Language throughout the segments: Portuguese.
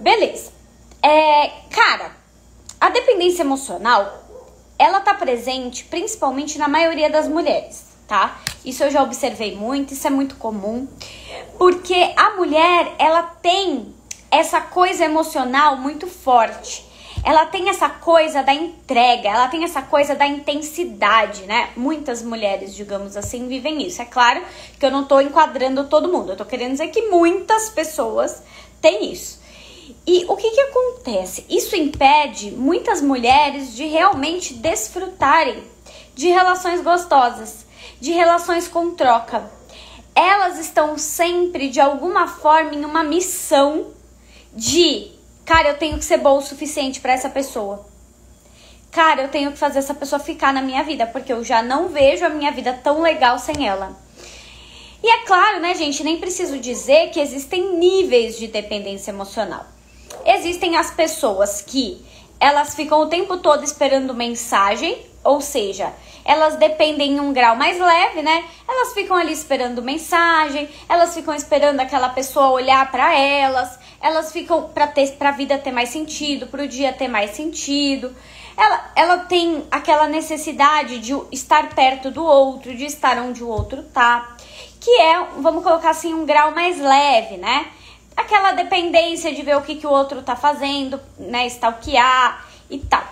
Beleza. É, cara, a dependência emocional, ela tá presente principalmente na maioria das mulheres, tá? Isso eu já observei muito, isso é muito comum, porque a mulher, ela tem essa coisa emocional muito forte. Ela tem essa coisa da entrega, ela tem essa coisa da intensidade, né? Muitas mulheres, digamos assim, vivem isso. É claro que eu não tô enquadrando todo mundo, eu tô querendo dizer que muitas pessoas têm isso. E o que, que acontece? Isso impede muitas mulheres de realmente desfrutarem de relações gostosas, de relações com troca. Elas estão sempre, de alguma forma, em uma missão de, cara, eu tenho que ser boa o suficiente para essa pessoa. Cara, eu tenho que fazer essa pessoa ficar na minha vida, porque eu já não vejo a minha vida tão legal sem ela. E é claro, né, gente, nem preciso dizer que existem níveis de dependência emocional. Existem as pessoas que elas ficam o tempo todo esperando mensagem, ou seja, elas dependem em um grau mais leve, né? Elas ficam ali esperando mensagem, elas ficam esperando aquela pessoa olhar para elas, elas ficam para ter para a vida ter mais sentido, para o dia ter mais sentido. Ela, ela tem aquela necessidade de estar perto do outro, de estar onde o outro tá, que é, vamos colocar assim, um grau mais leve, né? Aquela dependência de ver o que, que o outro tá fazendo, né? Stalkear e tal.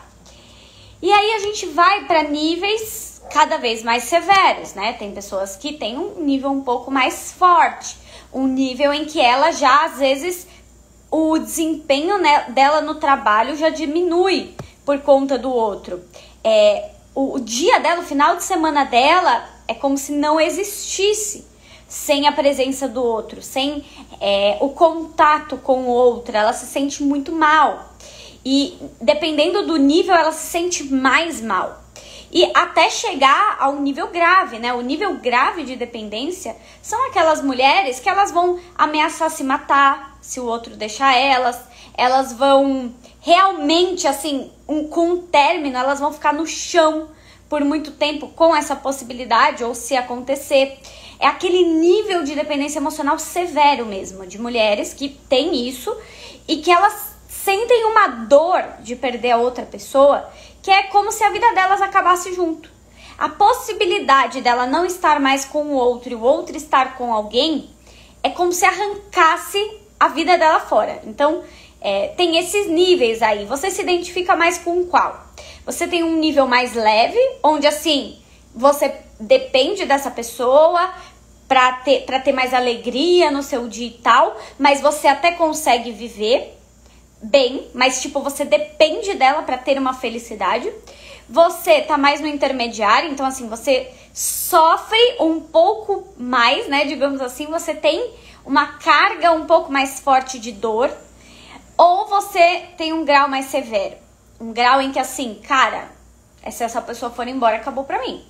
E aí a gente vai para níveis cada vez mais severos, né? Tem pessoas que têm um nível um pouco mais forte, um nível em que ela já às vezes o desempenho né, dela no trabalho já diminui por conta do outro. É, o, o dia dela, o final de semana dela é como se não existisse sem a presença do outro, sem é, o contato com o outro, ela se sente muito mal. E dependendo do nível, ela se sente mais mal. E até chegar ao nível grave, né? O nível grave de dependência são aquelas mulheres que elas vão ameaçar se matar se o outro deixar elas. Elas vão realmente, assim, um, com um término, elas vão ficar no chão por muito tempo com essa possibilidade, ou se acontecer. É aquele nível de dependência emocional severo mesmo, de mulheres que têm isso e que elas sentem uma dor de perder a outra pessoa, que é como se a vida delas acabasse junto. A possibilidade dela não estar mais com o outro e o outro estar com alguém é como se arrancasse a vida dela fora. Então, é, tem esses níveis aí. Você se identifica mais com qual? Você tem um nível mais leve, onde assim você depende dessa pessoa para ter, pra ter mais alegria no seu dia e tal, mas você até consegue viver bem, mas tipo, você depende dela para ter uma felicidade. Você tá mais no intermediário, então assim, você sofre um pouco mais, né? Digamos assim, você tem uma carga um pouco mais forte de dor, ou você tem um grau mais severo. Um grau em que assim, cara, se essa pessoa for embora, acabou pra mim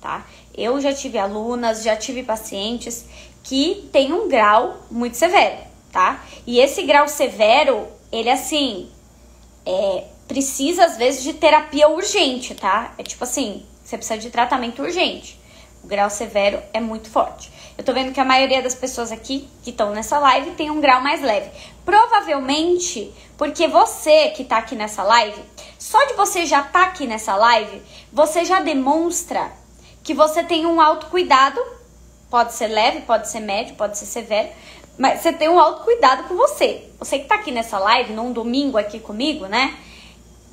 tá? Eu já tive alunas, já tive pacientes que tem um grau muito severo, tá? E esse grau severo, ele assim, é, precisa às vezes de terapia urgente, tá? É tipo assim, você precisa de tratamento urgente. O grau severo é muito forte. Eu tô vendo que a maioria das pessoas aqui que estão nessa live tem um grau mais leve. Provavelmente porque você que tá aqui nessa live, só de você já tá aqui nessa live, você já demonstra que você tem um autocuidado, pode ser leve, pode ser médio, pode ser severo, mas você tem um autocuidado com você. Você que tá aqui nessa live, num domingo aqui comigo, né?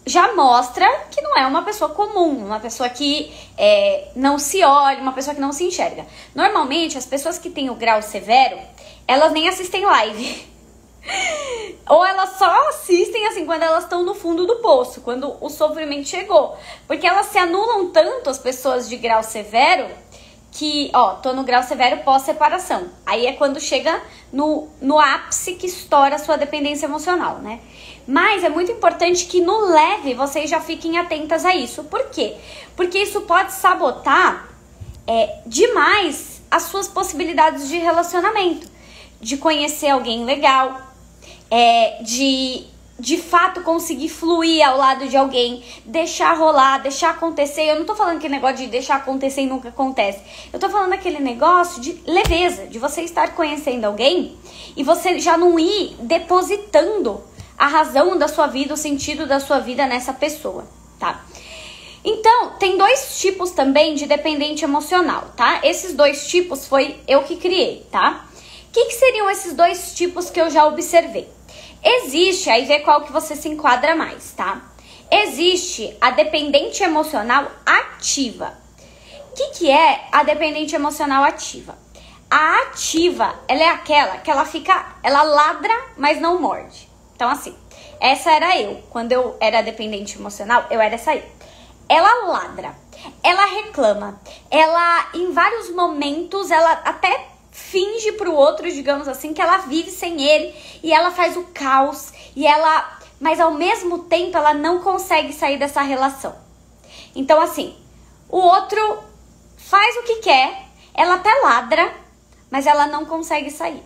Já mostra que não é uma pessoa comum, uma pessoa que é, não se olha, uma pessoa que não se enxerga. Normalmente, as pessoas que têm o grau severo, elas nem assistem live. Ou elas só assistem assim quando elas estão no fundo do poço, quando o sofrimento chegou. Porque elas se anulam tanto as pessoas de grau severo que, ó, tô no grau severo pós-separação. Aí é quando chega no, no ápice que estoura a sua dependência emocional, né? Mas é muito importante que no leve vocês já fiquem atentas a isso. Por quê? Porque isso pode sabotar é, demais as suas possibilidades de relacionamento. De conhecer alguém legal, é, de de fato conseguir fluir ao lado de alguém, deixar rolar, deixar acontecer. Eu não tô falando aquele negócio de deixar acontecer e nunca acontece. Eu tô falando aquele negócio de leveza, de você estar conhecendo alguém e você já não ir depositando a razão da sua vida, o sentido da sua vida nessa pessoa, tá? Então, tem dois tipos também de dependente emocional, tá? Esses dois tipos foi eu que criei, tá? O que, que seriam esses dois tipos que eu já observei? Existe, aí vê qual que você se enquadra mais, tá? Existe a dependente emocional ativa. O que, que é a dependente emocional ativa? A ativa, ela é aquela que ela fica, ela ladra, mas não morde. Então, assim, essa era eu. Quando eu era dependente emocional, eu era essa aí. Ela ladra, ela reclama, ela, em vários momentos, ela até finge pro outro, digamos assim, que ela vive sem ele e ela faz o caos e ela, mas ao mesmo tempo ela não consegue sair dessa relação. Então assim, o outro faz o que quer, ela até ladra, mas ela não consegue sair.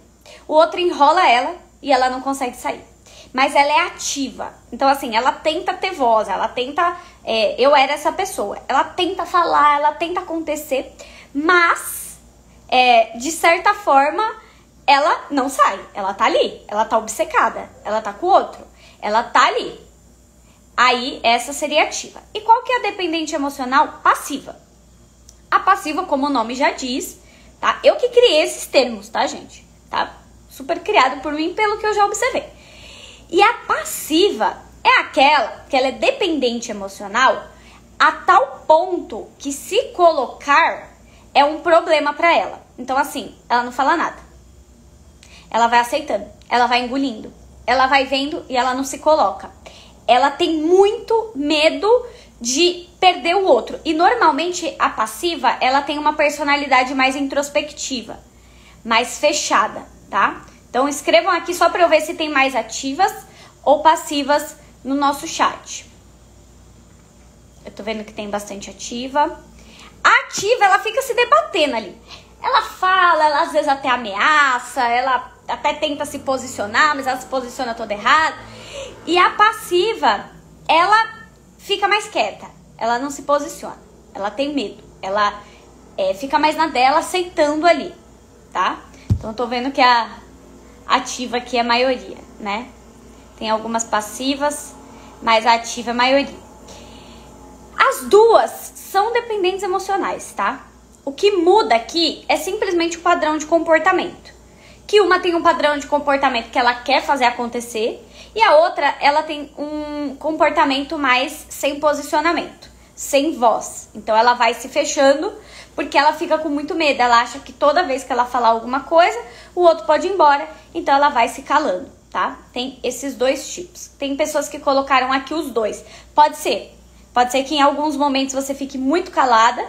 O outro enrola ela e ela não consegue sair. Mas ela é ativa. Então, assim, ela tenta ter voz, ela tenta. É, eu era essa pessoa. Ela tenta falar, ela tenta acontecer, mas é, de certa forma, ela não sai. Ela tá ali. Ela tá obcecada. Ela tá com o outro. Ela tá ali. Aí, essa seria ativa. E qual que é a dependente emocional? Passiva. A passiva, como o nome já diz, tá? Eu que criei esses termos, tá, gente? Tá? Super criado por mim, pelo que eu já observei. E a passiva é aquela que ela é dependente emocional a tal ponto que se colocar é um problema para ela. Então, assim, ela não fala nada. Ela vai aceitando, ela vai engolindo, ela vai vendo e ela não se coloca. Ela tem muito medo de perder o outro. E normalmente a passiva, ela tem uma personalidade mais introspectiva, mais fechada, tá? Então escrevam aqui só para eu ver se tem mais ativas ou passivas no nosso chat. Eu tô vendo que tem bastante ativa. A ativa, ela fica se debatendo ali. Ela fala, ela às vezes até ameaça, ela até tenta se posicionar, mas ela se posiciona toda errada. E a passiva, ela fica mais quieta, ela não se posiciona, ela tem medo, ela é, fica mais na dela, aceitando ali, tá? Então, eu tô vendo que a ativa aqui é a maioria, né? Tem algumas passivas, mas a ativa é a maioria. As duas são dependentes emocionais, tá? O que muda aqui é simplesmente o padrão de comportamento. Que uma tem um padrão de comportamento que ela quer fazer acontecer e a outra ela tem um comportamento mais sem posicionamento, sem voz. Então ela vai se fechando porque ela fica com muito medo. Ela acha que toda vez que ela falar alguma coisa, o outro pode ir embora, então ela vai se calando, tá? Tem esses dois tipos. Tem pessoas que colocaram aqui os dois. Pode ser Pode ser que em alguns momentos você fique muito calada,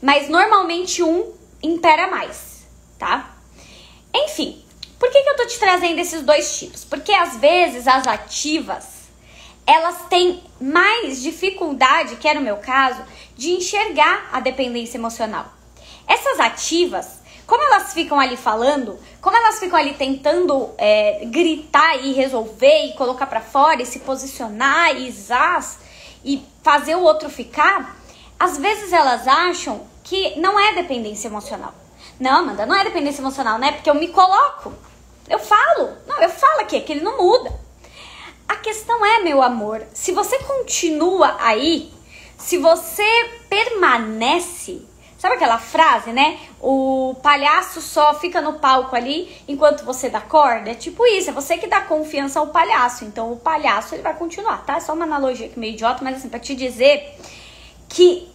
mas normalmente um impera mais, tá? Enfim, por que, que eu tô te trazendo esses dois tipos? Porque às vezes as ativas elas têm mais dificuldade, que era o meu caso, de enxergar a dependência emocional. Essas ativas, como elas ficam ali falando, como elas ficam ali tentando é, gritar e resolver e colocar para fora e se posicionar e zaz, e fazer o outro ficar, às vezes elas acham que não é dependência emocional. Não, Amanda, não é dependência emocional, né? Porque eu me coloco. Eu falo. Não, eu falo aqui, que ele não muda. A questão é, meu amor, se você continua aí, se você permanece Sabe aquela frase, né? O palhaço só fica no palco ali enquanto você dá corda? É tipo isso, é você que dá confiança ao palhaço. Então o palhaço ele vai continuar, tá? É só uma analogia aqui meio idiota, mas assim, pra te dizer que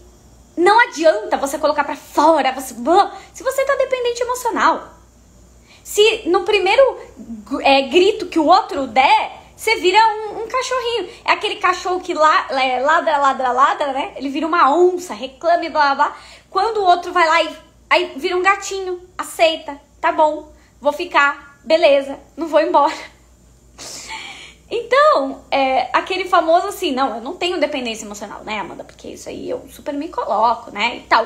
não adianta você colocar para fora, você, se você tá dependente emocional. Se no primeiro é, grito que o outro der, você vira um, um, cachorrinho. É aquele cachorro que lá, é, ladra, ladra, ladra, né? Ele vira uma onça, reclama e blá blá blá. Quando o outro vai lá e aí vira um gatinho, aceita, tá bom, vou ficar, beleza, não vou embora. Então, é, aquele famoso assim, não, eu não tenho dependência emocional, né, Amanda? Porque isso aí eu super me coloco, né, e tal.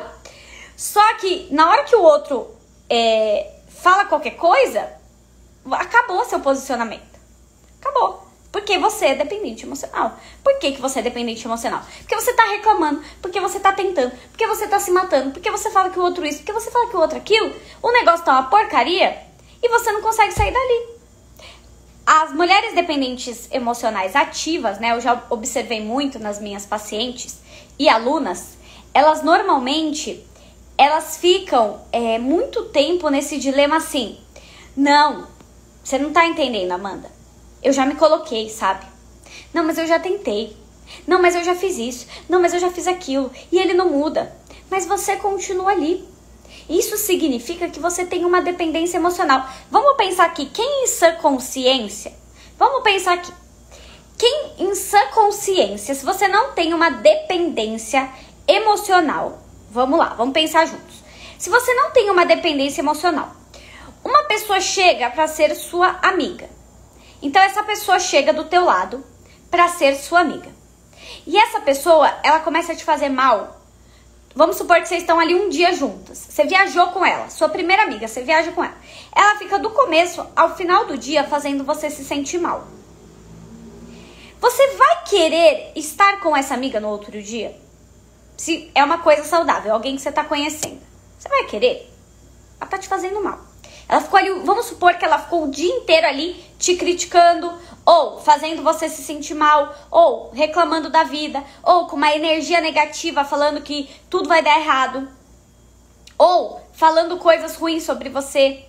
Só que na hora que o outro é, fala qualquer coisa, acabou seu posicionamento. Acabou. Por Porque você é dependente emocional. Por que, que você é dependente emocional? Porque você tá reclamando, porque você tá tentando, porque você tá se matando, porque você fala que o outro isso, porque você fala que o outro aquilo. O negócio tá uma porcaria e você não consegue sair dali. As mulheres dependentes emocionais ativas, né? Eu já observei muito nas minhas pacientes e alunas, elas normalmente elas ficam é, muito tempo nesse dilema assim. Não, você não tá entendendo, Amanda. Eu já me coloquei, sabe? Não, mas eu já tentei. Não, mas eu já fiz isso. Não, mas eu já fiz aquilo. E ele não muda. Mas você continua ali. Isso significa que você tem uma dependência emocional. Vamos pensar aqui, quem em sã consciência? Vamos pensar aqui. Quem em sã consciência, se você não tem uma dependência emocional, vamos lá, vamos pensar juntos. Se você não tem uma dependência emocional, uma pessoa chega para ser sua amiga. Então essa pessoa chega do teu lado para ser sua amiga. E essa pessoa, ela começa a te fazer mal Vamos supor que vocês estão ali um dia juntas. Você viajou com ela, sua primeira amiga, você viaja com ela. Ela fica do começo ao final do dia fazendo você se sentir mal. Você vai querer estar com essa amiga no outro dia? Se é uma coisa saudável, alguém que você está conhecendo. Você vai querer? Ela tá te fazendo mal. Ela ficou ali, vamos supor que ela ficou o dia inteiro ali te criticando, ou fazendo você se sentir mal, ou reclamando da vida, ou com uma energia negativa falando que tudo vai dar errado, ou falando coisas ruins sobre você.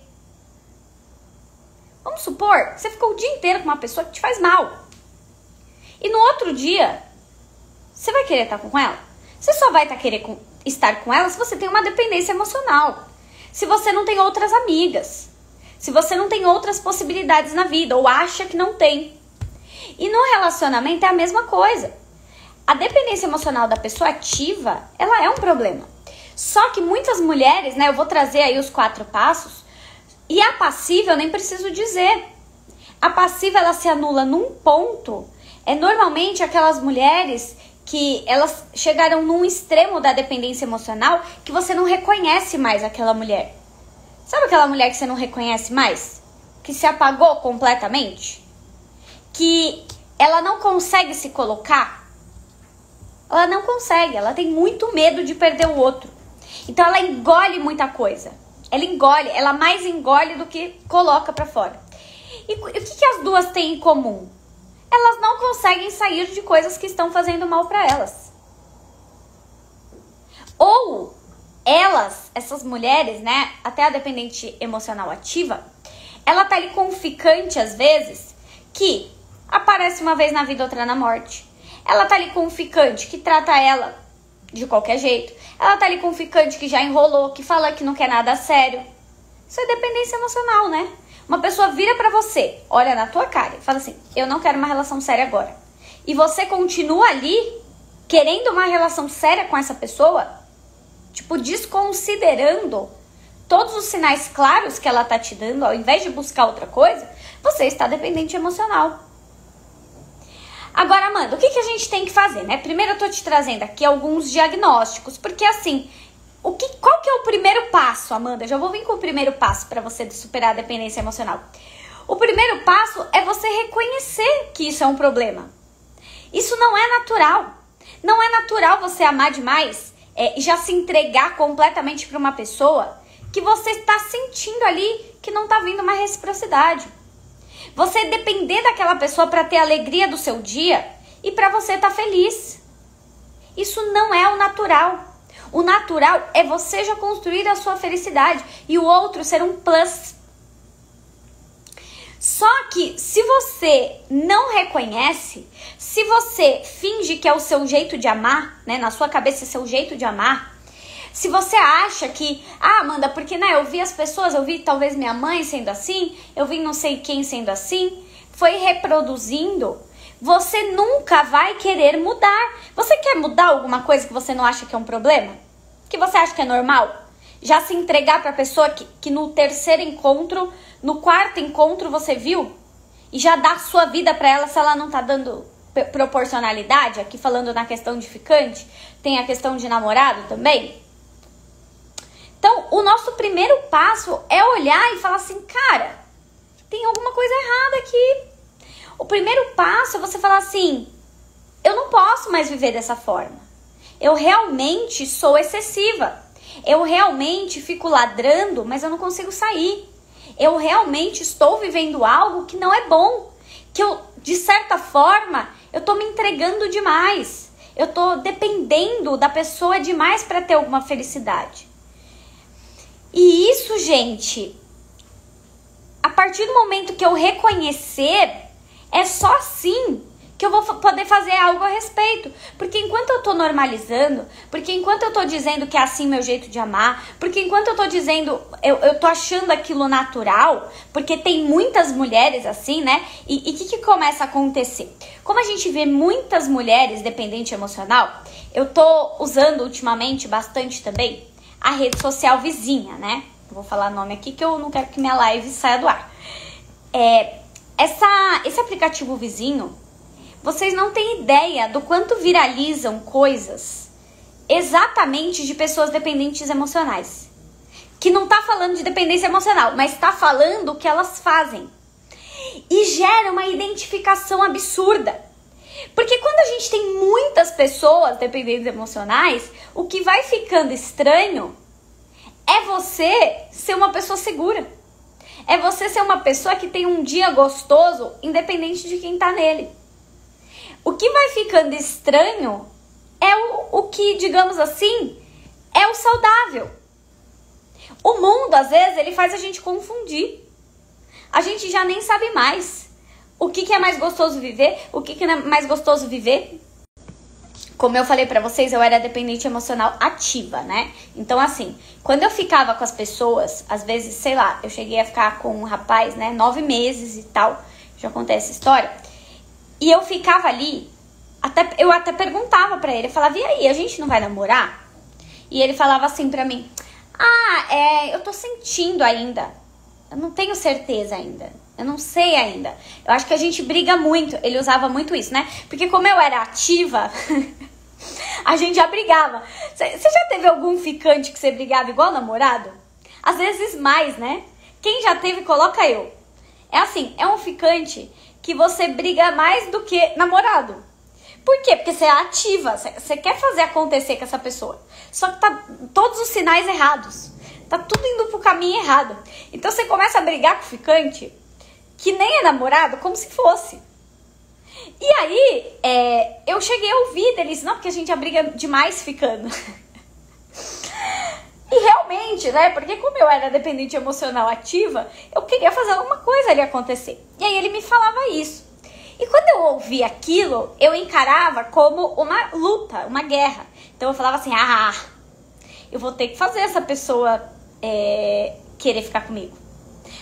Vamos supor você ficou o dia inteiro com uma pessoa que te faz mal. E no outro dia, você vai querer estar com ela? Você só vai estar querer estar com ela se você tem uma dependência emocional. Se você não tem outras amigas se você não tem outras possibilidades na vida ou acha que não tem. E no relacionamento é a mesma coisa. A dependência emocional da pessoa ativa, ela é um problema. Só que muitas mulheres, né, eu vou trazer aí os quatro passos, e a passiva eu nem preciso dizer. A passiva ela se anula num ponto. É normalmente aquelas mulheres que elas chegaram num extremo da dependência emocional que você não reconhece mais aquela mulher. Sabe aquela mulher que você não reconhece mais? Que se apagou completamente? Que ela não consegue se colocar? Ela não consegue, ela tem muito medo de perder o outro. Então ela engole muita coisa. Ela engole, ela mais engole do que coloca para fora. E, o que, que as duas têm em comum? Elas não conseguem sair de coisas que estão fazendo mal para elas. Ou elas, essas mulheres, né, até a dependente emocional ativa, ela tá ali com um ficante às vezes que aparece uma vez na vida, outra na morte. Ela tá ali com um ficante que trata ela de qualquer jeito. Ela tá ali com um ficante que já enrolou, que fala que não quer nada sério. Isso é dependência emocional, né? Uma pessoa vira para você, olha na tua cara e fala assim: "Eu não quero uma relação séria agora". E você continua ali querendo uma relação séria com essa pessoa, tipo, desconsiderando todos os sinais claros que ela tá te dando, ao invés de buscar outra coisa, você está dependente emocional. Agora, Amanda, o que, que a gente tem que fazer, né? Primeiro eu tô te trazendo aqui alguns diagnósticos, porque assim, o que, qual que é o primeiro passo, Amanda? Já vou vir com o primeiro passo para você superar a dependência emocional. O primeiro passo é você reconhecer que isso é um problema. Isso não é natural. Não é natural você amar demais é, já se entregar completamente para uma pessoa que você está sentindo ali que não está vindo uma reciprocidade. Você depender daquela pessoa para ter a alegria do seu dia e para você estar tá feliz. Isso não é o natural. O natural é você já construir a sua felicidade e o outro ser um plus. Só que se você não reconhece, se você finge que é o seu jeito de amar, né, na sua cabeça é seu jeito de amar, se você acha que, ah, Amanda, porque né, eu vi as pessoas, eu vi talvez minha mãe sendo assim, eu vi não sei quem sendo assim, foi reproduzindo, você nunca vai querer mudar. Você quer mudar alguma coisa que você não acha que é um problema? Que você acha que é normal? Já se entregar para a pessoa que, que no terceiro encontro no quarto encontro você viu e já dá sua vida para ela se ela não tá dando proporcionalidade, aqui falando na questão de ficante, tem a questão de namorado também. Então, o nosso primeiro passo é olhar e falar assim, cara, tem alguma coisa errada aqui. o primeiro passo é você falar assim: eu não posso mais viver dessa forma. Eu realmente sou excessiva. Eu realmente fico ladrando, mas eu não consigo sair. Eu realmente estou vivendo algo que não é bom. Que eu, de certa forma, eu tô me entregando demais. Eu tô dependendo da pessoa demais para ter alguma felicidade. E isso, gente, a partir do momento que eu reconhecer, é só assim que eu vou poder fazer algo a respeito. Porque enquanto eu tô normalizando, porque enquanto eu tô dizendo que é assim meu jeito de amar, porque enquanto eu tô dizendo, eu, eu tô achando aquilo natural, porque tem muitas mulheres assim, né? E o que, que começa a acontecer? Como a gente vê muitas mulheres dependente emocional, eu tô usando ultimamente bastante também a rede social vizinha, né? vou falar nome aqui que eu não quero que minha live saia do ar. É, essa, esse aplicativo vizinho, vocês não têm ideia do quanto viralizam coisas exatamente de pessoas dependentes emocionais. Que não tá falando de dependência emocional, mas tá falando o que elas fazem. E gera uma identificação absurda. Porque quando a gente tem muitas pessoas dependentes emocionais, o que vai ficando estranho é você ser uma pessoa segura. É você ser uma pessoa que tem um dia gostoso, independente de quem tá nele. O que vai ficando estranho é o, o que, digamos assim, é o saudável. O mundo, às vezes, ele faz a gente confundir. A gente já nem sabe mais o que, que é mais gostoso viver, o que, que é mais gostoso viver. Como eu falei para vocês, eu era dependente emocional ativa, né? Então, assim, quando eu ficava com as pessoas, às vezes, sei lá, eu cheguei a ficar com um rapaz, né, nove meses e tal, já contei essa história, e eu ficava ali, até, eu até perguntava para ele, eu falava, e aí, a gente não vai namorar? E ele falava assim pra mim, ah, é, eu tô sentindo ainda, eu não tenho certeza ainda. Eu não sei ainda. Eu acho que a gente briga muito. Ele usava muito isso, né? Porque como eu era ativa, a gente já brigava. Você já teve algum ficante que você brigava igual namorado? Às vezes mais, né? Quem já teve, coloca eu. É assim, é um ficante que você briga mais do que namorado. Por quê? Porque você é ativa, você quer fazer acontecer com essa pessoa. Só que tá todos os sinais errados. Tá tudo indo pro caminho errado. Então você começa a brigar com o ficante que nem é namorado, como se fosse. E aí, é, eu cheguei a ouvir deles, não, porque a gente já briga demais ficando. e realmente, né, porque como eu era dependente emocional ativa, eu queria fazer alguma coisa ali acontecer. E aí ele me falava isso. E quando eu ouvi aquilo, eu encarava como uma luta, uma guerra. Então eu falava assim, ah, eu vou ter que fazer essa pessoa é, querer ficar comigo.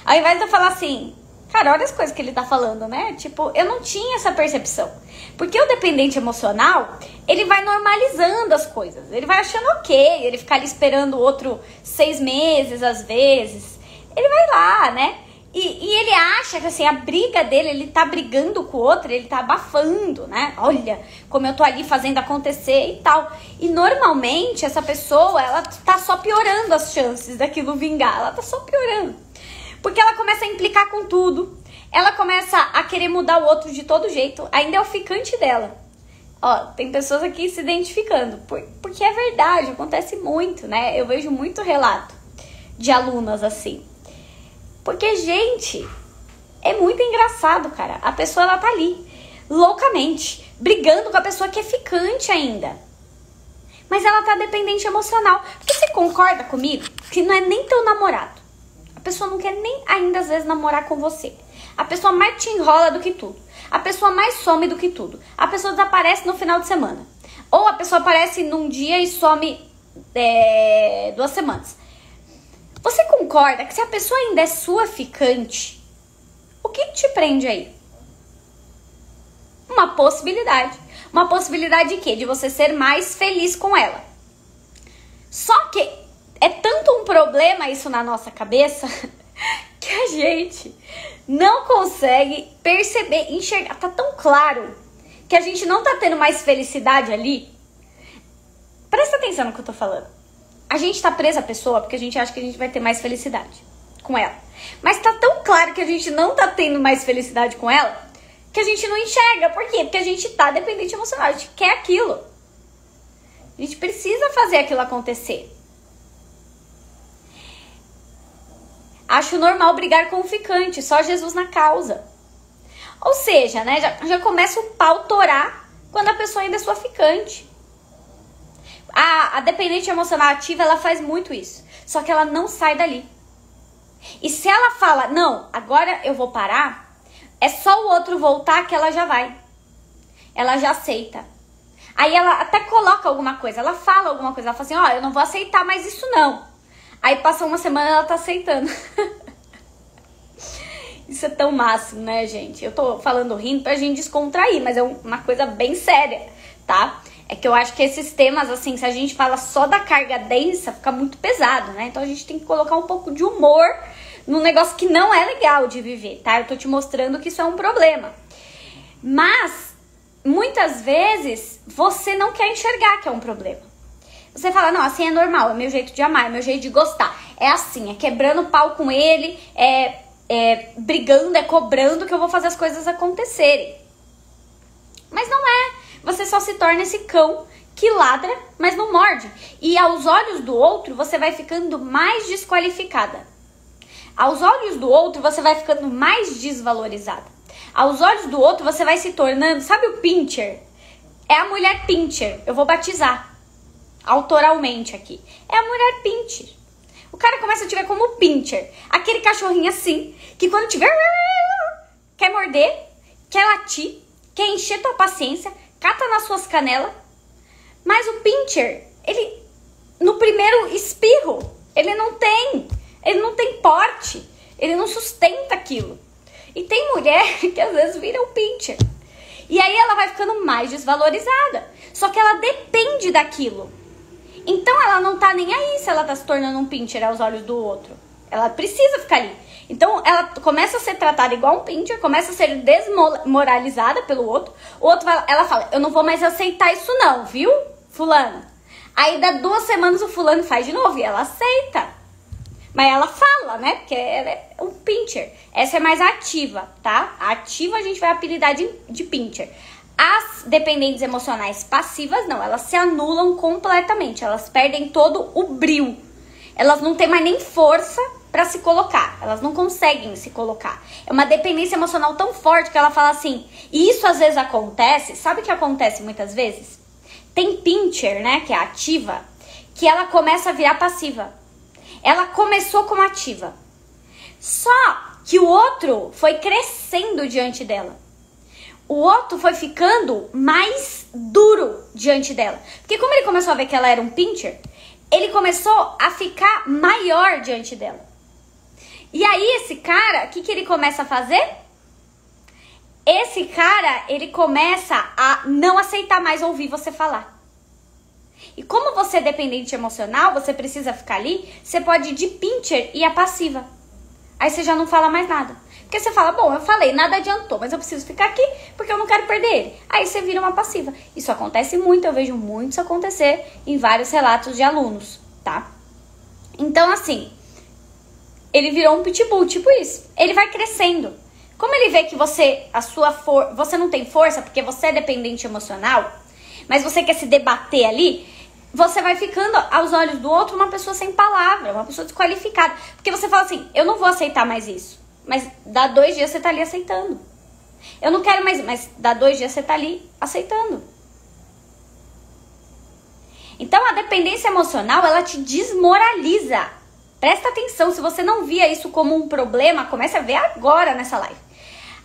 Ao invés de eu falar assim, Cara, olha as coisas que ele tá falando, né? Tipo, eu não tinha essa percepção. Porque o dependente emocional, ele vai normalizando as coisas. Ele vai achando ok, ele fica ali esperando o outro seis meses, às vezes. Ele vai lá, né? E, e, ele acha que assim, a briga dele, ele tá brigando com o outro, ele tá abafando, né? Olha como eu tô ali fazendo acontecer e tal. E normalmente essa pessoa, ela tá só piorando as chances daquilo vingar, ela tá só piorando. Porque ela começa a implicar com tudo. Ela começa a querer mudar o outro de todo jeito. Ainda é o ficante dela. Ó, tem pessoas aqui se identificando. Porque é verdade, acontece muito, né? Eu vejo muito relato de alunas assim. Porque, gente, é muito engraçado, cara. A pessoa, ela tá ali, loucamente, brigando com a pessoa que é ficante ainda. Mas ela tá dependente emocional. Você concorda comigo que não é nem teu namorado? Pessoa não quer nem ainda às vezes namorar com você. A pessoa mais te enrola do que tudo. A pessoa mais some do que tudo. A pessoa desaparece no final de semana. Ou a pessoa aparece num dia e some é, duas semanas. Você concorda que se a pessoa ainda é sua ficante, o que te prende aí? Uma possibilidade. Uma possibilidade de quê? De você ser mais feliz com ela. Só que é tanto um problema isso na nossa cabeça que a gente não consegue perceber, enxergar. Tá tão claro que a gente não tá tendo mais felicidade ali. Presta atenção no que eu tô falando. A gente tá presa à pessoa porque a gente acha que a gente vai ter mais felicidade com ela. Mas tá tão claro que a gente não tá tendo mais felicidade com ela que a gente não enxerga. Por quê? Porque a gente tá dependente emocional, a gente quer aquilo. A gente precisa fazer aquilo acontecer. Acho normal brigar com o ficante, só Jesus na causa. Ou seja, né, já, já começa o pau torar quando a pessoa ainda é sua ficante. A, a dependente emocional ativa, ela faz muito isso. Só que ela não sai dali. E se ela fala, não, agora eu vou parar, é só o outro voltar que ela já vai. Ela já aceita. Aí ela até coloca alguma coisa, ela fala alguma coisa, ela fala assim, ó, oh, eu não vou aceitar mais isso não. Aí passa uma semana ela tá aceitando. isso é tão máximo, né, gente? Eu tô falando rindo pra gente descontrair, mas é uma coisa bem séria, tá? É que eu acho que esses temas, assim, se a gente fala só da carga densa, fica muito pesado, né? Então a gente tem que colocar um pouco de humor num negócio que não é legal de viver, tá? Eu tô te mostrando que isso é um problema. Mas, muitas vezes, você não quer enxergar que é um problema. Você fala, não, assim é normal, é meu jeito de amar, é meu jeito de gostar. É assim, é quebrando pau com ele, é, é brigando, é cobrando que eu vou fazer as coisas acontecerem. Mas não é. Você só se torna esse cão que ladra, mas não morde. E aos olhos do outro, você vai ficando mais desqualificada. Aos olhos do outro, você vai ficando mais desvalorizada. Aos olhos do outro, você vai se tornando, sabe o pincher? É a mulher pincher. Eu vou batizar autoralmente aqui. É a mulher pincher. O cara começa a te ver como pincher. Aquele cachorrinho assim, que quando tiver quer morder, quer latir, quer encher tua paciência, cata nas suas canelas. Mas o pincher, ele no primeiro espirro, ele não tem ele não tem porte, ele não sustenta aquilo. E tem mulher que às vezes vira um pincher. E aí ela vai ficando mais desvalorizada. Só que ela depende daquilo. Então ela não tá nem aí se ela tá se tornando um pincher aos olhos do outro. Ela precisa ficar ali. Então ela começa a ser tratada igual um pincher, começa a ser desmoralizada pelo outro. O outro vai, ela fala: "Eu não vou mais aceitar isso não, viu? Fulano". Aí dá duas semanas o fulano faz de novo e ela aceita. Mas ela fala, né? Porque ela é um pincher. Essa é mais ativa, tá? Ativa a gente vai apelidar de, de pincher. As dependentes emocionais passivas, não, elas se anulam completamente. Elas perdem todo o brilho. Elas não têm mais nem força para se colocar. Elas não conseguem se colocar. É uma dependência emocional tão forte que ela fala assim. E isso às vezes acontece. Sabe o que acontece muitas vezes? Tem pincher, né? Que é ativa, que ela começa a virar passiva. Ela começou como ativa. Só que o outro foi crescendo diante dela. O outro foi ficando mais duro diante dela. Porque como ele começou a ver que ela era um pincher, ele começou a ficar maior diante dela. E aí esse cara, o que, que ele começa a fazer? Esse cara, ele começa a não aceitar mais ouvir você falar. E como você é dependente emocional, você precisa ficar ali, você pode ir de pincher e a passiva. Aí você já não fala mais nada. Porque você fala, bom, eu falei, nada adiantou, mas eu preciso ficar aqui porque eu não quero perder ele. Aí você vira uma passiva. Isso acontece muito, eu vejo muito isso acontecer em vários relatos de alunos, tá? Então, assim, ele virou um pitbull, tipo isso. Ele vai crescendo. Como ele vê que você, a sua for você não tem força porque você é dependente emocional, mas você quer se debater ali, você vai ficando aos olhos do outro uma pessoa sem palavra, uma pessoa desqualificada. Porque você fala assim, eu não vou aceitar mais isso. Mas dá dois dias você tá ali aceitando. Eu não quero mais, mas dá dois dias você tá ali aceitando. Então a dependência emocional, ela te desmoraliza. Presta atenção, se você não via isso como um problema, comece a ver agora nessa live.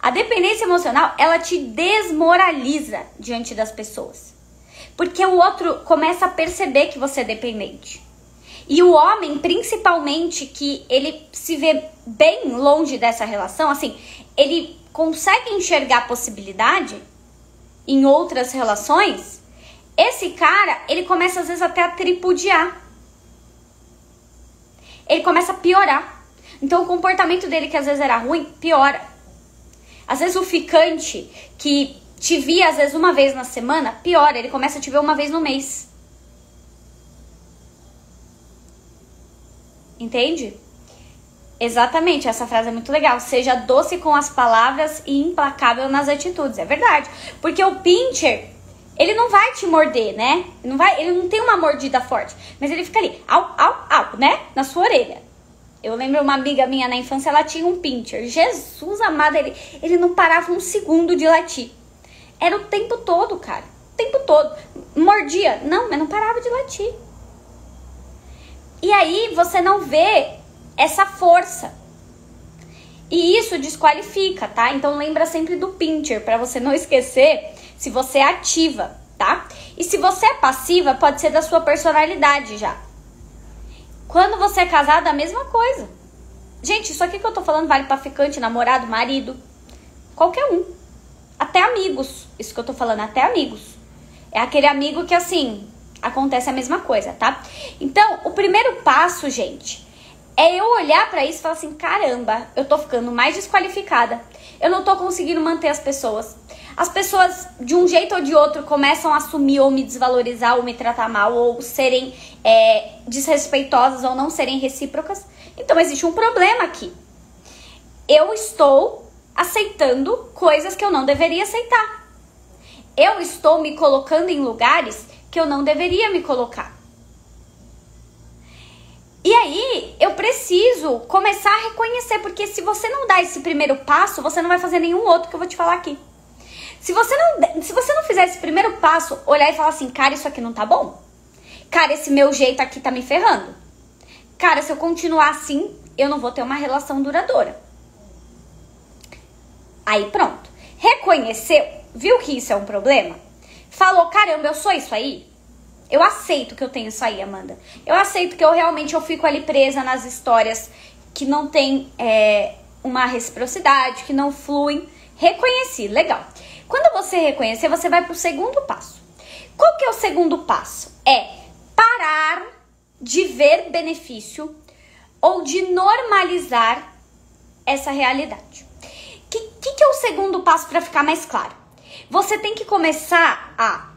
A dependência emocional, ela te desmoraliza diante das pessoas. Porque o outro começa a perceber que você é dependente. E o homem, principalmente, que ele se vê bem longe dessa relação, assim, ele consegue enxergar possibilidade em outras relações. Esse cara, ele começa às vezes até a tripudiar. Ele começa a piorar. Então o comportamento dele, que às vezes era ruim, piora. Às vezes o ficante que te via às vezes uma vez na semana, pior, ele começa a te ver uma vez no mês. Entende? Exatamente, essa frase é muito legal. Seja doce com as palavras e implacável nas atitudes. É verdade. Porque o pincher, ele não vai te morder, né? Não vai, ele não tem uma mordida forte, mas ele fica ali, au, au, au, né? Na sua orelha. Eu lembro uma amiga minha na infância, ela tinha um pincher. Jesus amado, ele, ele não parava um segundo de latir. Era o tempo todo, cara. O tempo todo. Mordia. Não, mas não parava de latir. E aí você não vê essa força. E isso desqualifica, tá? Então lembra sempre do pincher para você não esquecer se você é ativa, tá? E se você é passiva, pode ser da sua personalidade já. Quando você é casado, a mesma coisa. Gente, isso aqui que eu tô falando vale para ficante, namorado, marido, qualquer um. Até amigos. Isso que eu tô falando, até amigos. É aquele amigo que assim, acontece a mesma coisa, tá? Então, o primeiro passo, gente, é eu olhar para isso e falar assim: caramba, eu tô ficando mais desqualificada. Eu não tô conseguindo manter as pessoas. As pessoas, de um jeito ou de outro, começam a assumir ou me desvalorizar ou me tratar mal ou serem é, desrespeitosas ou não serem recíprocas. Então, existe um problema aqui. Eu estou aceitando coisas que eu não deveria aceitar. Eu estou me colocando em lugares que eu não deveria me colocar. E aí, eu preciso começar a reconhecer, porque se você não dá esse primeiro passo, você não vai fazer nenhum outro que eu vou te falar aqui. Se você não, se você não fizer esse primeiro passo, olhar e falar assim, cara, isso aqui não tá bom. Cara, esse meu jeito aqui tá me ferrando. Cara, se eu continuar assim, eu não vou ter uma relação duradoura. Aí pronto. Reconheceu, viu que isso é um problema? Falou, caramba, eu sou isso aí? Eu aceito que eu tenho isso aí, Amanda. Eu aceito que eu realmente eu fico ali presa nas histórias que não tem é, uma reciprocidade, que não fluem. Reconheci, legal. Quando você reconhecer, você vai para o segundo passo. Qual que é o segundo passo? É parar de ver benefício ou de normalizar essa realidade. O que, que, que é o segundo passo para ficar mais claro? Você tem que começar a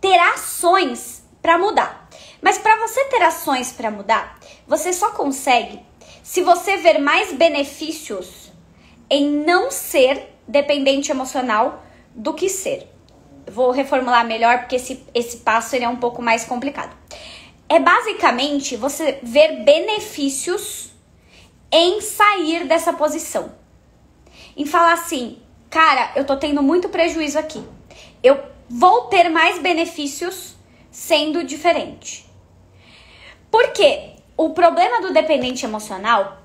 ter ações para mudar. Mas para você ter ações para mudar, você só consegue se você ver mais benefícios em não ser dependente emocional do que ser. Vou reformular melhor porque esse, esse passo ele é um pouco mais complicado. É basicamente você ver benefícios em sair dessa posição. Em falar assim, cara, eu tô tendo muito prejuízo aqui. Eu vou ter mais benefícios sendo diferente. Porque o problema do dependente emocional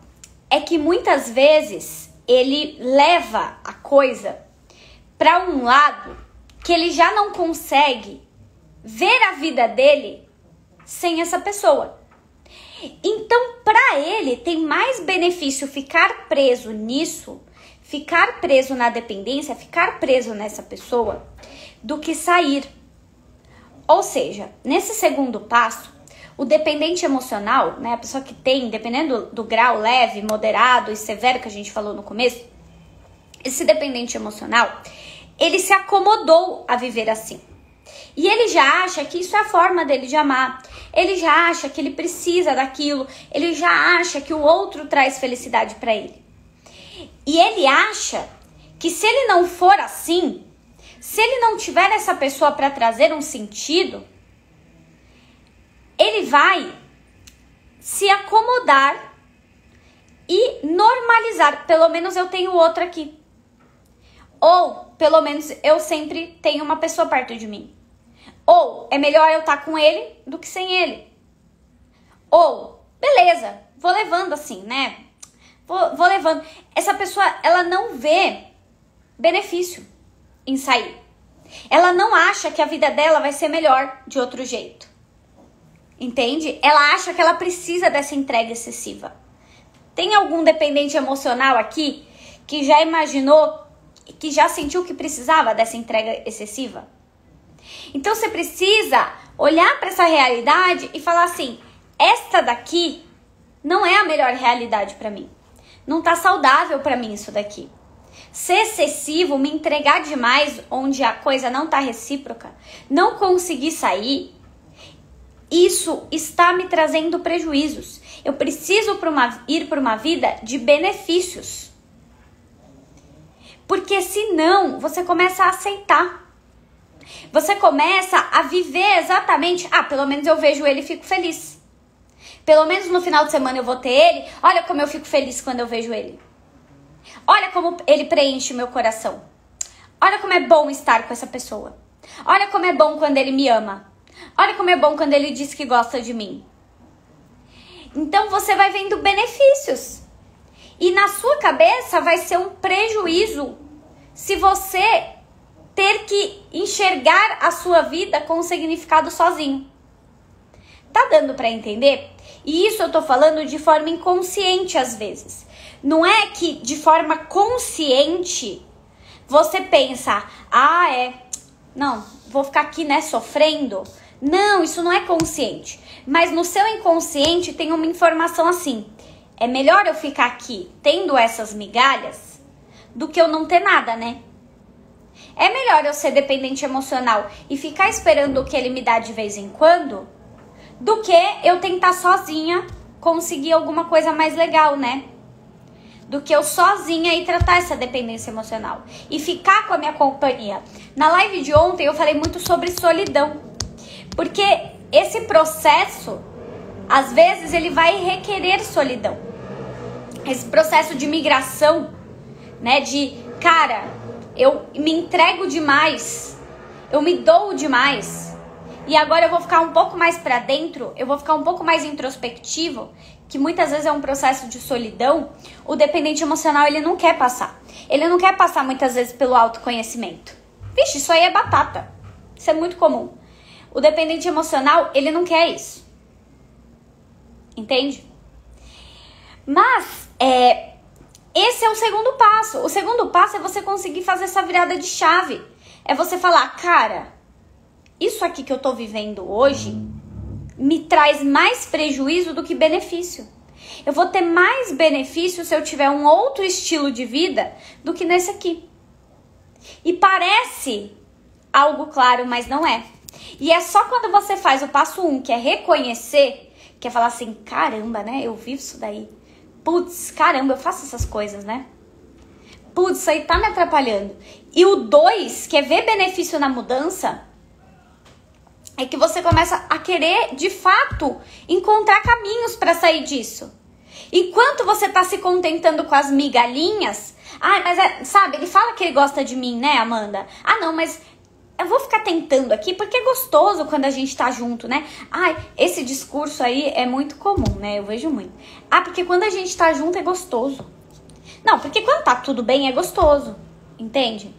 é que muitas vezes ele leva a coisa para um lado que ele já não consegue ver a vida dele sem essa pessoa. Então, para ele, tem mais benefício ficar preso nisso, ficar preso na dependência, ficar preso nessa pessoa, do que sair. Ou seja, nesse segundo passo, o dependente emocional, né, a pessoa que tem, dependendo do, grau leve, moderado e severo que a gente falou no começo, esse dependente emocional, ele se acomodou a viver assim. E ele já acha que isso é a forma dele de amar. Ele já acha que ele precisa daquilo. Ele já acha que o outro traz felicidade para ele. E ele acha que se ele não for assim, se ele não tiver essa pessoa para trazer um sentido, ele vai se acomodar e normalizar. Pelo menos eu tenho outro aqui. Ou, pelo menos, eu sempre tenho uma pessoa perto de mim. Ou, é melhor eu estar tá com ele do que sem ele. Ou, beleza, vou levando assim, né? Vou, vou levando. Essa pessoa, ela não vê benefício em sair. Ela não acha que a vida dela vai ser melhor de outro jeito. Entende? Ela acha que ela precisa dessa entrega excessiva. Tem algum dependente emocional aqui que já imaginou, que já sentiu que precisava dessa entrega excessiva? Então você precisa olhar para essa realidade e falar assim: esta daqui não é a melhor realidade para mim. Não tá saudável para mim isso daqui ser excessivo, me entregar demais onde a coisa não tá recíproca, não conseguir sair isso está me trazendo prejuízos. Eu preciso pra uma, ir para uma vida de benefícios. Porque senão você começa a aceitar. Você começa a viver exatamente. Ah, pelo menos eu vejo ele e fico feliz. Pelo menos no final de semana eu vou ter ele. Olha como eu fico feliz quando eu vejo ele. Olha como ele preenche o meu coração. Olha como é bom estar com essa pessoa. Olha como é bom quando ele me ama. Olha como é bom quando ele diz que gosta de mim. Então você vai vendo benefícios. E na sua cabeça vai ser um prejuízo se você ter que enxergar a sua vida com um significado sozinho. Tá dando para entender? E isso eu tô falando de forma inconsciente às vezes. Não é que de forma consciente você pensa, ah, é, não, vou ficar aqui, né, sofrendo. Não, isso não é consciente. Mas no seu inconsciente tem uma informação assim: é melhor eu ficar aqui tendo essas migalhas do que eu não ter nada, né? É melhor eu ser dependente emocional e ficar esperando o que ele me dá de vez em quando do que eu tentar sozinha conseguir alguma coisa mais legal, né? Do que eu sozinha e tratar essa dependência emocional e ficar com a minha companhia. Na live de ontem eu falei muito sobre solidão, porque esse processo, às vezes, ele vai requerer solidão. Esse processo de migração, né? De cara, eu me entrego demais, eu me dou demais e agora eu vou ficar um pouco mais para dentro, eu vou ficar um pouco mais introspectivo, que muitas vezes é um processo de solidão. O dependente emocional ele não quer passar. Ele não quer passar muitas vezes pelo autoconhecimento. Vixe, isso aí é batata. Isso é muito comum. O dependente emocional, ele não quer isso. Entende? Mas é, esse é o segundo passo. O segundo passo é você conseguir fazer essa virada de chave. É você falar, cara, isso aqui que eu tô vivendo hoje me traz mais prejuízo do que benefício. Eu vou ter mais benefício se eu tiver um outro estilo de vida do que nesse aqui. E parece algo claro, mas não é. E é só quando você faz o passo um, que é reconhecer, que é falar assim: caramba, né? Eu vivo isso daí. Putz, caramba, eu faço essas coisas, né? Putz, isso aí tá me atrapalhando. E o dois, que é ver benefício na mudança, é que você começa a querer, de fato, encontrar caminhos para sair disso. Enquanto você tá se contentando com as migalhinhas, ah, mas é, sabe, ele fala que ele gosta de mim, né, Amanda? Ah, não, mas eu vou ficar tentando aqui porque é gostoso quando a gente tá junto, né? Ai, esse discurso aí é muito comum, né? Eu vejo muito. Ah, porque quando a gente tá junto é gostoso. Não, porque quando tá tudo bem é gostoso, entende?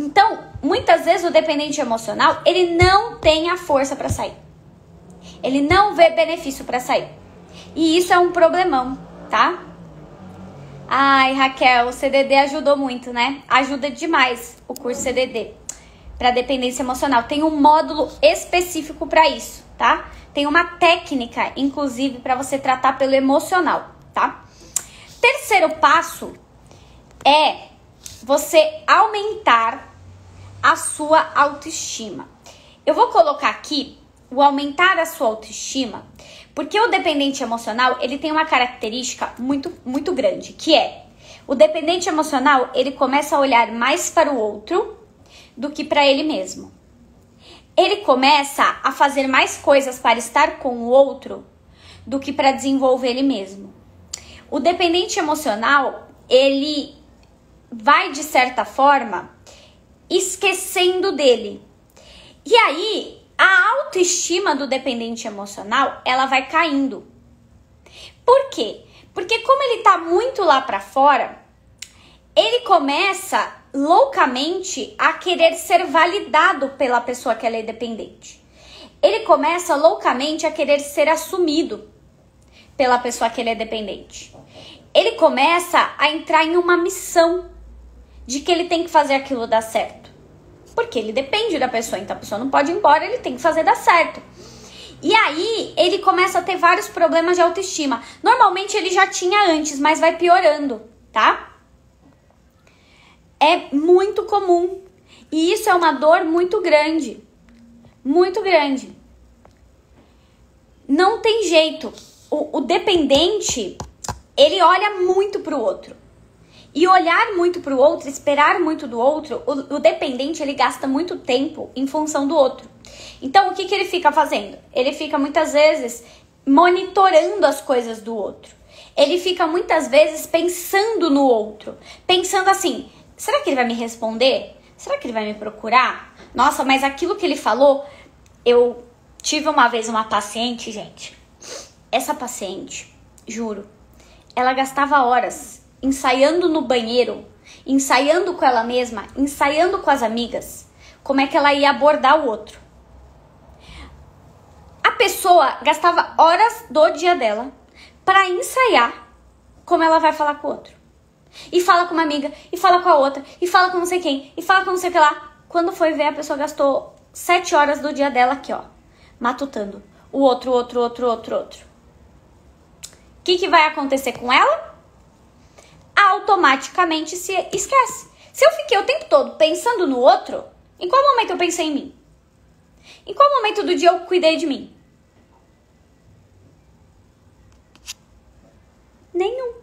Então, muitas vezes o dependente emocional, ele não tem a força para sair. Ele não vê benefício para sair. E isso é um problemão, tá? Ai, Raquel, o CDD ajudou muito, né? Ajuda demais o curso CDD para dependência emocional. Tem um módulo específico para isso, tá? Tem uma técnica, inclusive, para você tratar pelo emocional, tá? Terceiro passo é você aumentar a sua autoestima. Eu vou colocar aqui o aumentar a sua autoestima, porque o dependente emocional, ele tem uma característica muito muito grande, que é o dependente emocional, ele começa a olhar mais para o outro do que para ele mesmo. Ele começa a fazer mais coisas para estar com o outro do que para desenvolver ele mesmo. O dependente emocional, ele vai de certa forma esquecendo dele. E aí, a autoestima do dependente emocional, ela vai caindo. Por quê? Porque como ele tá muito lá para fora, ele começa loucamente a querer ser validado pela pessoa que ela é dependente. Ele começa loucamente a querer ser assumido pela pessoa que ele é dependente. Ele começa a entrar em uma missão de que ele tem que fazer aquilo dar certo. Porque ele depende da pessoa, então a pessoa não pode ir embora, ele tem que fazer dar certo. E aí ele começa a ter vários problemas de autoestima. Normalmente ele já tinha antes, mas vai piorando, tá? É muito comum. E isso é uma dor muito grande. Muito grande. não tem jeito. O, o dependente, ele olha muito pro outro. E olhar muito pro outro, esperar muito do outro, o, o dependente ele gasta muito tempo em função do outro. Então o que, que ele fica fazendo? Ele fica muitas vezes monitorando as coisas do outro. Ele fica muitas vezes pensando no outro, pensando assim: será que ele vai me responder? Será que ele vai me procurar? Nossa, mas aquilo que ele falou, eu tive uma vez uma paciente, gente. Essa paciente, juro, ela gastava horas ensaiando no banheiro, ensaiando com ela mesma, ensaiando com as amigas, como é que ela ia abordar o outro. A pessoa gastava horas do dia dela para ensaiar como ela vai falar com o outro. E fala com uma amiga, e fala com a outra, e fala com não sei quem, e fala com não sei o que lá. Quando foi ver, a pessoa gastou sete horas do dia dela aqui, ó, matutando. O outro, outro, outro, outro, outro. O que, que vai acontecer com ela? Automaticamente se esquece. Se eu fiquei o tempo todo pensando no outro, em qual momento eu pensei em mim? Em qual momento do dia eu cuidei de mim? Nenhum.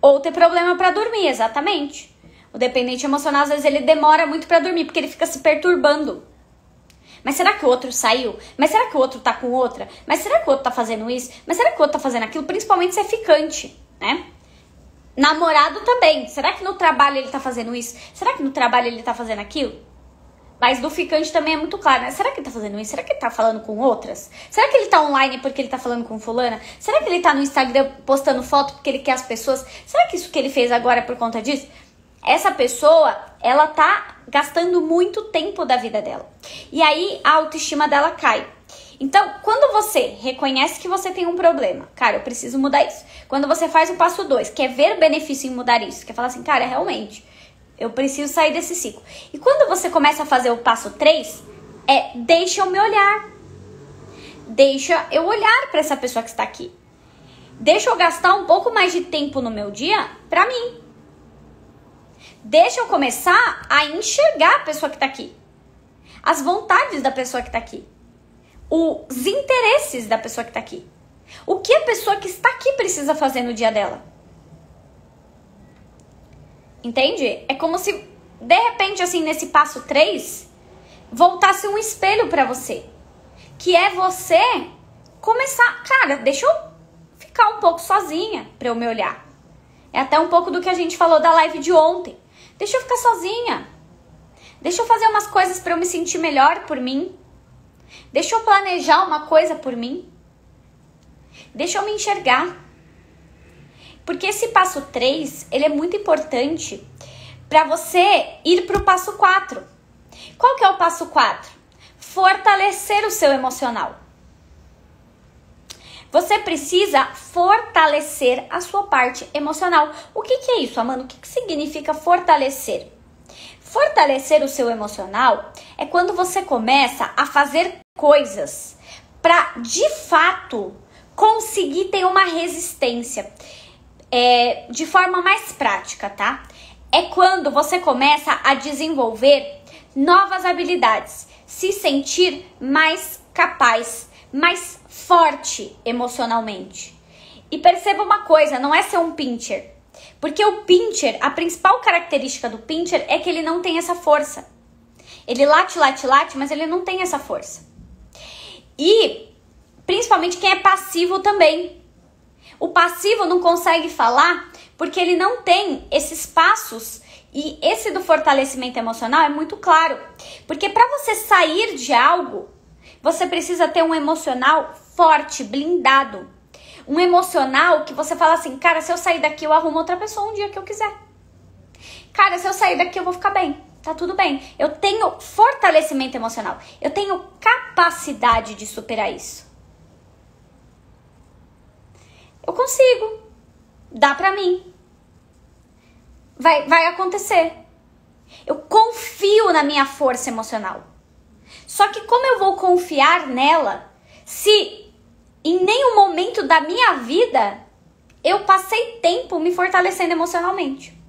Ou ter problema para dormir, exatamente. O dependente emocional, às vezes, ele demora muito para dormir, porque ele fica se perturbando. Mas será que o outro saiu? Mas será que o outro tá com outra? Mas será que o outro tá fazendo isso? Mas será que o outro tá fazendo aquilo? Principalmente se é ficante, né? Namorado também. Será que no trabalho ele tá fazendo isso? Será que no trabalho ele tá fazendo aquilo? Mas do ficante também é muito claro, né? Será que ele tá fazendo isso? Será que ele tá falando com outras? Será que ele tá online porque ele tá falando com fulana? Será que ele tá no Instagram postando foto porque ele quer as pessoas? Será que isso que ele fez agora é por conta disso? Essa pessoa, ela tá gastando muito tempo da vida dela. E aí a autoestima dela cai. Então, quando você reconhece que você tem um problema, cara, eu preciso mudar isso. Quando você faz o passo 2, quer ver benefício em mudar isso, quer falar assim, cara, realmente, eu preciso sair desse ciclo. E quando você começa a fazer o passo 3, é deixa eu me olhar. Deixa eu olhar para essa pessoa que está aqui. Deixa eu gastar um pouco mais de tempo no meu dia para mim. Deixa eu começar a enxergar a pessoa que está aqui. As vontades da pessoa que está aqui. Os interesses da pessoa que está aqui. O que a pessoa que está aqui precisa fazer no dia dela. Entende? É como se, de repente, assim, nesse passo 3, voltasse um espelho para você. Que é você começar. Cara, deixa eu ficar um pouco sozinha para eu me olhar. É até um pouco do que a gente falou da live de ontem. Deixa eu ficar sozinha. Deixa eu fazer umas coisas para eu me sentir melhor por mim. Deixa eu planejar uma coisa por mim. Deixa eu me enxergar. Porque esse passo 3, ele é muito importante para você ir para o passo 4. Qual que é o passo 4? Fortalecer o seu emocional. Você precisa fortalecer a sua parte emocional. O que, que é isso, Amanda? O que, que significa fortalecer? Fortalecer o seu emocional é quando você começa a fazer coisas para de fato conseguir ter uma resistência é, de forma mais prática, tá? É quando você começa a desenvolver novas habilidades, se sentir mais capaz, mais forte emocionalmente. E perceba uma coisa, não é ser um pincher. Porque o pincher, a principal característica do pincher é que ele não tem essa força. Ele late, late, late, mas ele não tem essa força. E principalmente quem é passivo também. O passivo não consegue falar porque ele não tem esses passos e esse do fortalecimento emocional é muito claro. Porque para você sair de algo, você precisa ter um emocional forte, blindado. Um emocional que você fala assim, cara, se eu sair daqui, eu arrumo outra pessoa um dia que eu quiser. Cara, se eu sair daqui, eu vou ficar bem. Tá tudo bem. Eu tenho fortalecimento emocional. Eu tenho capacidade de superar isso. Eu consigo. Dá pra mim. Vai, vai acontecer. Eu confio na minha força emocional. Só que como eu vou confiar nela se em nenhum momento da minha vida eu passei tempo me fortalecendo emocionalmente?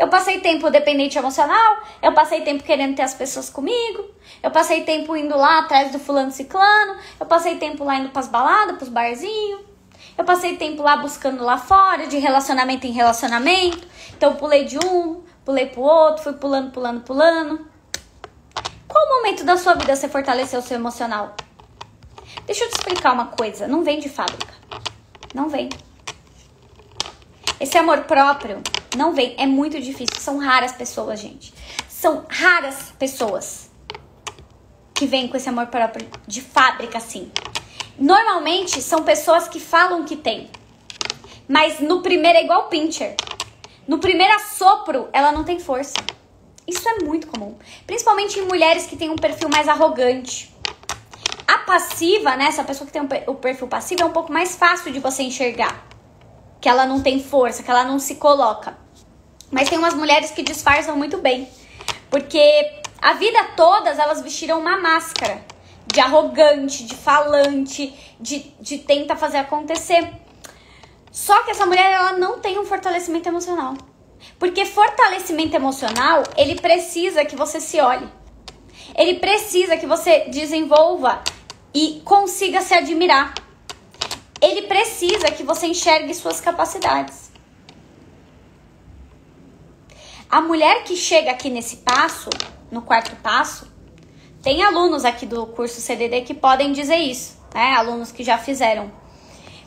Eu passei tempo dependente emocional, eu passei tempo querendo ter as pessoas comigo, eu passei tempo indo lá atrás do fulano ciclano, eu passei tempo lá indo pras baladas, pros barzinhos, eu passei tempo lá buscando lá fora, de relacionamento em relacionamento. Então pulei de um, pulei pro outro, fui pulando, pulando, pulando. Qual momento da sua vida você fortaleceu o seu emocional? Deixa eu te explicar uma coisa, não vem de fábrica. Não vem. Esse amor próprio não vem, é muito difícil. São raras pessoas, gente. São raras pessoas que vêm com esse amor próprio de fábrica assim. Normalmente são pessoas que falam que tem. Mas no primeiro é igual pincher. No primeiro assopro, ela não tem força. Isso é muito comum. Principalmente em mulheres que têm um perfil mais arrogante. A passiva, né? Essa pessoa que tem o perfil passivo é um pouco mais fácil de você enxergar. Que ela não tem força, que ela não se coloca. Mas tem umas mulheres que disfarçam muito bem. Porque a vida todas elas vestiram uma máscara de arrogante, de falante, de, de tenta fazer acontecer. Só que essa mulher ela não tem um fortalecimento emocional. Porque fortalecimento emocional, ele precisa que você se olhe. Ele precisa que você desenvolva e consiga se admirar. Ele precisa que você enxergue suas capacidades. A mulher que chega aqui nesse passo, no quarto passo, tem alunos aqui do curso CDD que podem dizer isso, né? Alunos que já fizeram.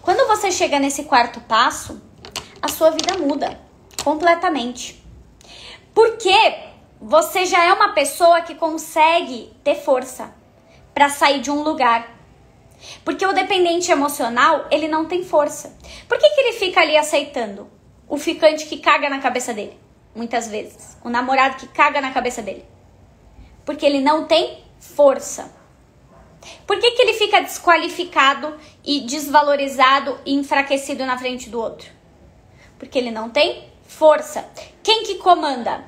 Quando você chega nesse quarto passo, a sua vida muda completamente. Porque você já é uma pessoa que consegue ter força para sair de um lugar. Porque o dependente emocional, ele não tem força. Por que, que ele fica ali aceitando o ficante que caga na cabeça dele? Muitas vezes. O namorado que caga na cabeça dele. Porque ele não tem força. Por que, que ele fica desqualificado e desvalorizado e enfraquecido na frente do outro? Porque ele não tem força. Quem que comanda?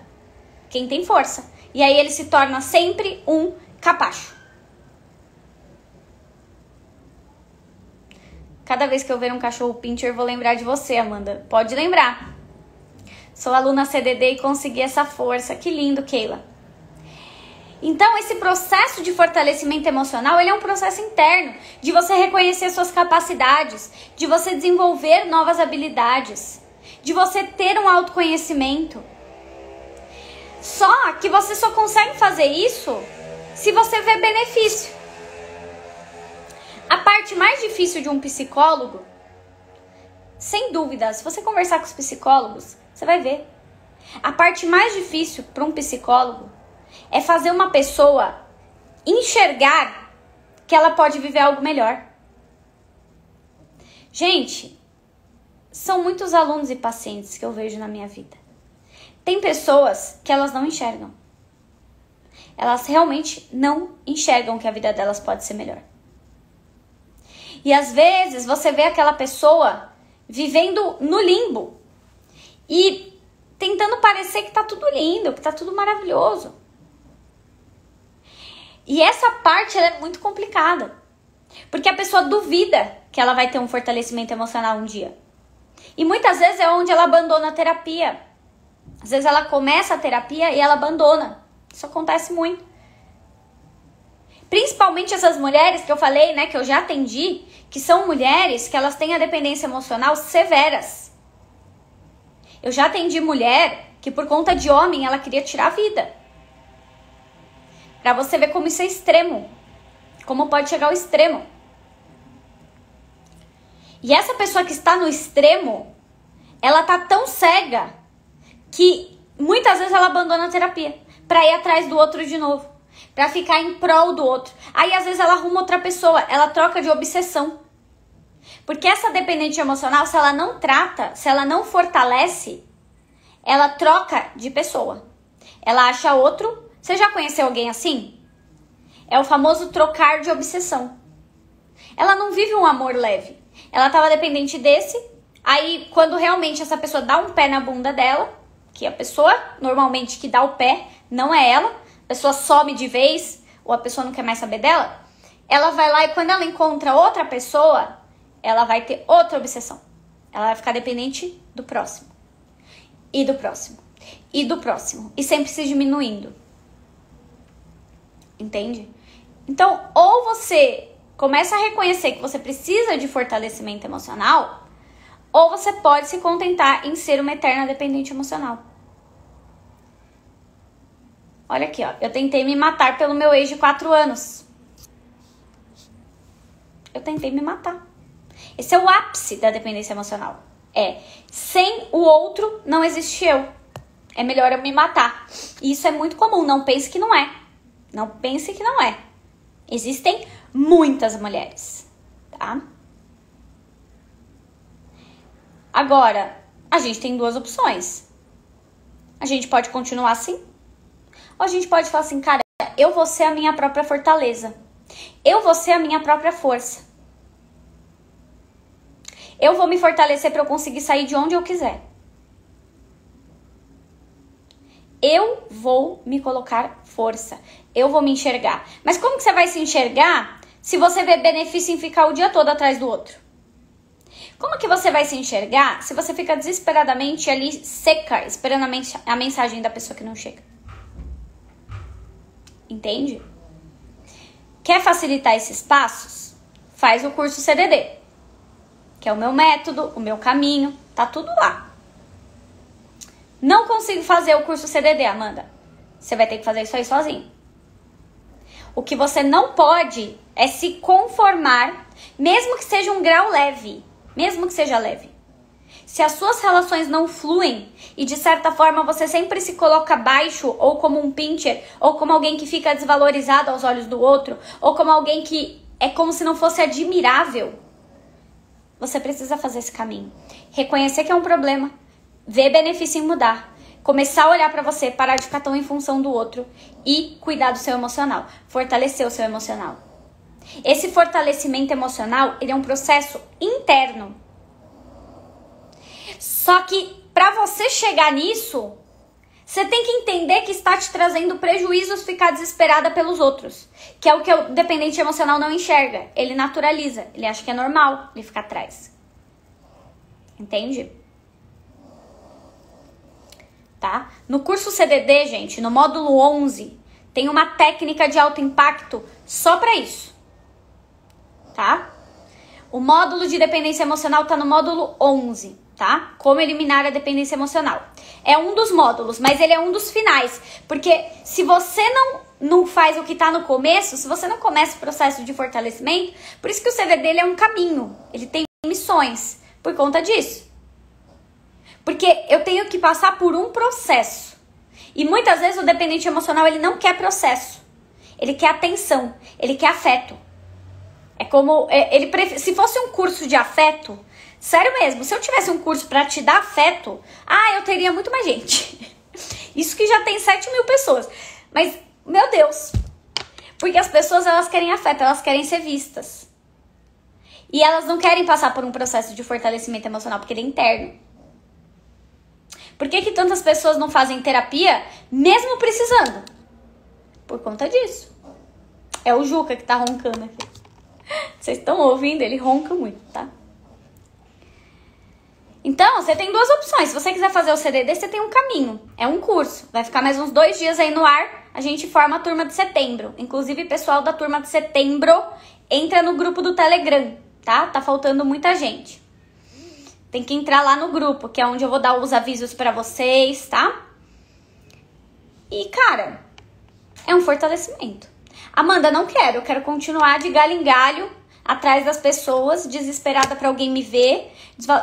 Quem tem força. E aí ele se torna sempre um capacho. Cada vez que eu ver um cachorro pincher, vou lembrar de você, Amanda. Pode lembrar. Sou aluna CDD e consegui essa força. Que lindo, Keila. Então, esse processo de fortalecimento emocional, ele é um processo interno, de você reconhecer suas capacidades, de você desenvolver novas habilidades, de você ter um autoconhecimento. Só que você só consegue fazer isso se você vê benefício. A parte mais difícil de um psicólogo, sem dúvida, se você conversar com os psicólogos, você vai ver. A parte mais difícil para um psicólogo é fazer uma pessoa enxergar que ela pode viver algo melhor. Gente, são muitos alunos e pacientes que eu vejo na minha vida. Tem pessoas que elas não enxergam. Elas realmente não enxergam que a vida delas pode ser melhor. E às vezes você vê aquela pessoa vivendo no limbo e tentando parecer que tá tudo lindo, que tá tudo maravilhoso. E essa parte é muito complicada. Porque a pessoa duvida que ela vai ter um fortalecimento emocional um dia. E muitas vezes é onde ela abandona a terapia. Às vezes ela começa a terapia e ela abandona. Isso acontece muito. Principalmente essas mulheres que eu falei, né, que eu já atendi, que são mulheres que elas têm a dependência emocional severas. Eu já atendi mulher que por conta de homem ela queria tirar a vida. Para você ver como isso é extremo. Como pode chegar ao extremo. E essa pessoa que está no extremo, ela tá tão cega que muitas vezes ela abandona a terapia para ir atrás do outro de novo para ficar em prol do outro. Aí às vezes ela arruma outra pessoa, ela troca de obsessão. Porque essa dependente emocional, se ela não trata, se ela não fortalece, ela troca de pessoa. Ela acha outro. Você já conheceu alguém assim? É o famoso trocar de obsessão. Ela não vive um amor leve. Ela estava dependente desse. Aí, quando realmente essa pessoa dá um pé na bunda dela, que a pessoa normalmente que dá o pé não é ela, a pessoa some de vez ou a pessoa não quer mais saber dela, ela vai lá e quando ela encontra outra pessoa, ela vai ter outra obsessão. Ela vai ficar dependente do próximo e do próximo e do próximo, e sempre se diminuindo. Entende? Então, ou você começa a reconhecer que você precisa de fortalecimento emocional, ou você pode se contentar em ser uma eterna dependente emocional. Olha aqui, ó. Eu tentei me matar pelo meu ex de 4 anos. Eu tentei me matar. Esse é o ápice da dependência emocional. É, sem o outro não existe eu. É melhor eu me matar. E isso é muito comum. Não pense que não é. Não pense que não é. Existem muitas mulheres, tá? Agora, a gente tem duas opções. A gente pode continuar assim, ou a gente pode falar assim, cara, eu vou ser a minha própria fortaleza. Eu vou ser a minha própria força. Eu vou me fortalecer para eu conseguir sair de onde eu quiser. Eu vou me colocar força. Eu vou me enxergar. Mas como que você vai se enxergar se você vê benefício em ficar o dia todo atrás do outro? Como que você vai se enxergar se você fica desesperadamente ali seca, esperando a, a mensagem da pessoa que não chega? Entende? Quer facilitar esses passos? Faz o curso CDD, que é o meu método, o meu caminho, tá tudo lá. Não consigo fazer o curso CDD, Amanda. Você vai ter que fazer isso aí sozinho. O que você não pode é se conformar, mesmo que seja um grau leve, mesmo que seja leve. Se as suas relações não fluem e de certa forma você sempre se coloca baixo ou como um pincher ou como alguém que fica desvalorizado aos olhos do outro ou como alguém que é como se não fosse admirável, você precisa fazer esse caminho. Reconhecer que é um problema, ver benefício em mudar, começar a olhar para você, parar de ficar tão em função do outro e cuidar do seu emocional, fortalecer o seu emocional. Esse fortalecimento emocional, ele é um processo interno. Só que para você chegar nisso, você tem que entender que está te trazendo prejuízos ficar desesperada pelos outros, que é o que o dependente emocional não enxerga. Ele naturaliza, ele acha que é normal ele ficar atrás. Entende? tá? No curso CDD, gente, no módulo 11, tem uma técnica de alto impacto só para isso, tá? O módulo de dependência emocional tá no módulo 11, tá? Como eliminar a dependência emocional. É um dos módulos, mas ele é um dos finais, porque se você não não faz o que tá no começo, se você não começa o processo de fortalecimento, por isso que o CDD ele é um caminho, ele tem missões por conta disso. Porque eu tenho que passar por um processo. E muitas vezes o dependente emocional ele não quer processo. Ele quer atenção, ele quer afeto. É como é, ele se fosse um curso de afeto, sério mesmo, se eu tivesse um curso para te dar afeto, ah, eu teria muito mais gente. Isso que já tem 7 mil pessoas. Mas, meu Deus, porque as pessoas elas querem afeto, elas querem ser vistas. E elas não querem passar por um processo de fortalecimento emocional, porque ele é interno. Por que, que tantas pessoas não fazem terapia mesmo precisando? Por conta disso. É o Juca que tá roncando aqui. Vocês estão ouvindo? Ele ronca muito, tá? Então, você tem duas opções. Se você quiser fazer o CDD, você tem um caminho. É um curso. Vai ficar mais uns dois dias aí no ar. A gente forma a turma de setembro. Inclusive, pessoal da turma de setembro entra no grupo do Telegram, tá? Tá faltando muita gente. Tem que entrar lá no grupo, que é onde eu vou dar os avisos para vocês, tá? E, cara, é um fortalecimento. Amanda, não quero, eu quero continuar de galho em galho atrás das pessoas, desesperada para alguém me ver,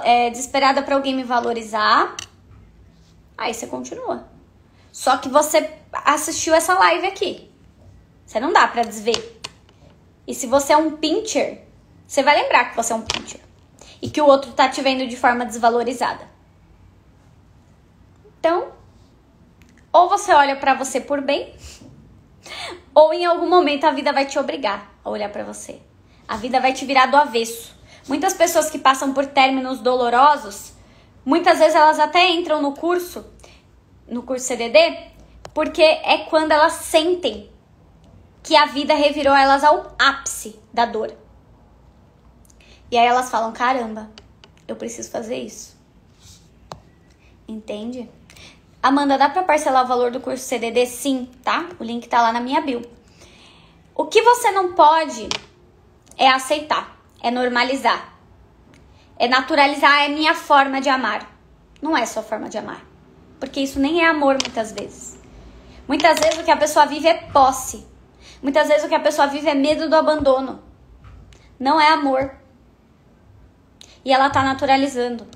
é, desesperada para alguém me valorizar. Aí você continua. Só que você assistiu essa live aqui. Você não dá para desver. E se você é um pincher, você vai lembrar que você é um pincher e que o outro tá te vendo de forma desvalorizada. Então, ou você olha para você por bem, ou em algum momento a vida vai te obrigar a olhar para você. A vida vai te virar do avesso. Muitas pessoas que passam por términos dolorosos, muitas vezes elas até entram no curso, no curso CDD, porque é quando elas sentem que a vida revirou elas ao ápice da dor. E aí elas falam: caramba, eu preciso fazer isso. Entende? Amanda, dá para parcelar o valor do curso CDD? Sim, tá? O link tá lá na minha bio. O que você não pode é aceitar, é normalizar, é naturalizar é minha forma de amar. Não é sua forma de amar. Porque isso nem é amor muitas vezes. Muitas vezes o que a pessoa vive é posse. Muitas vezes o que a pessoa vive é medo do abandono. Não é amor. E ela tá naturalizando.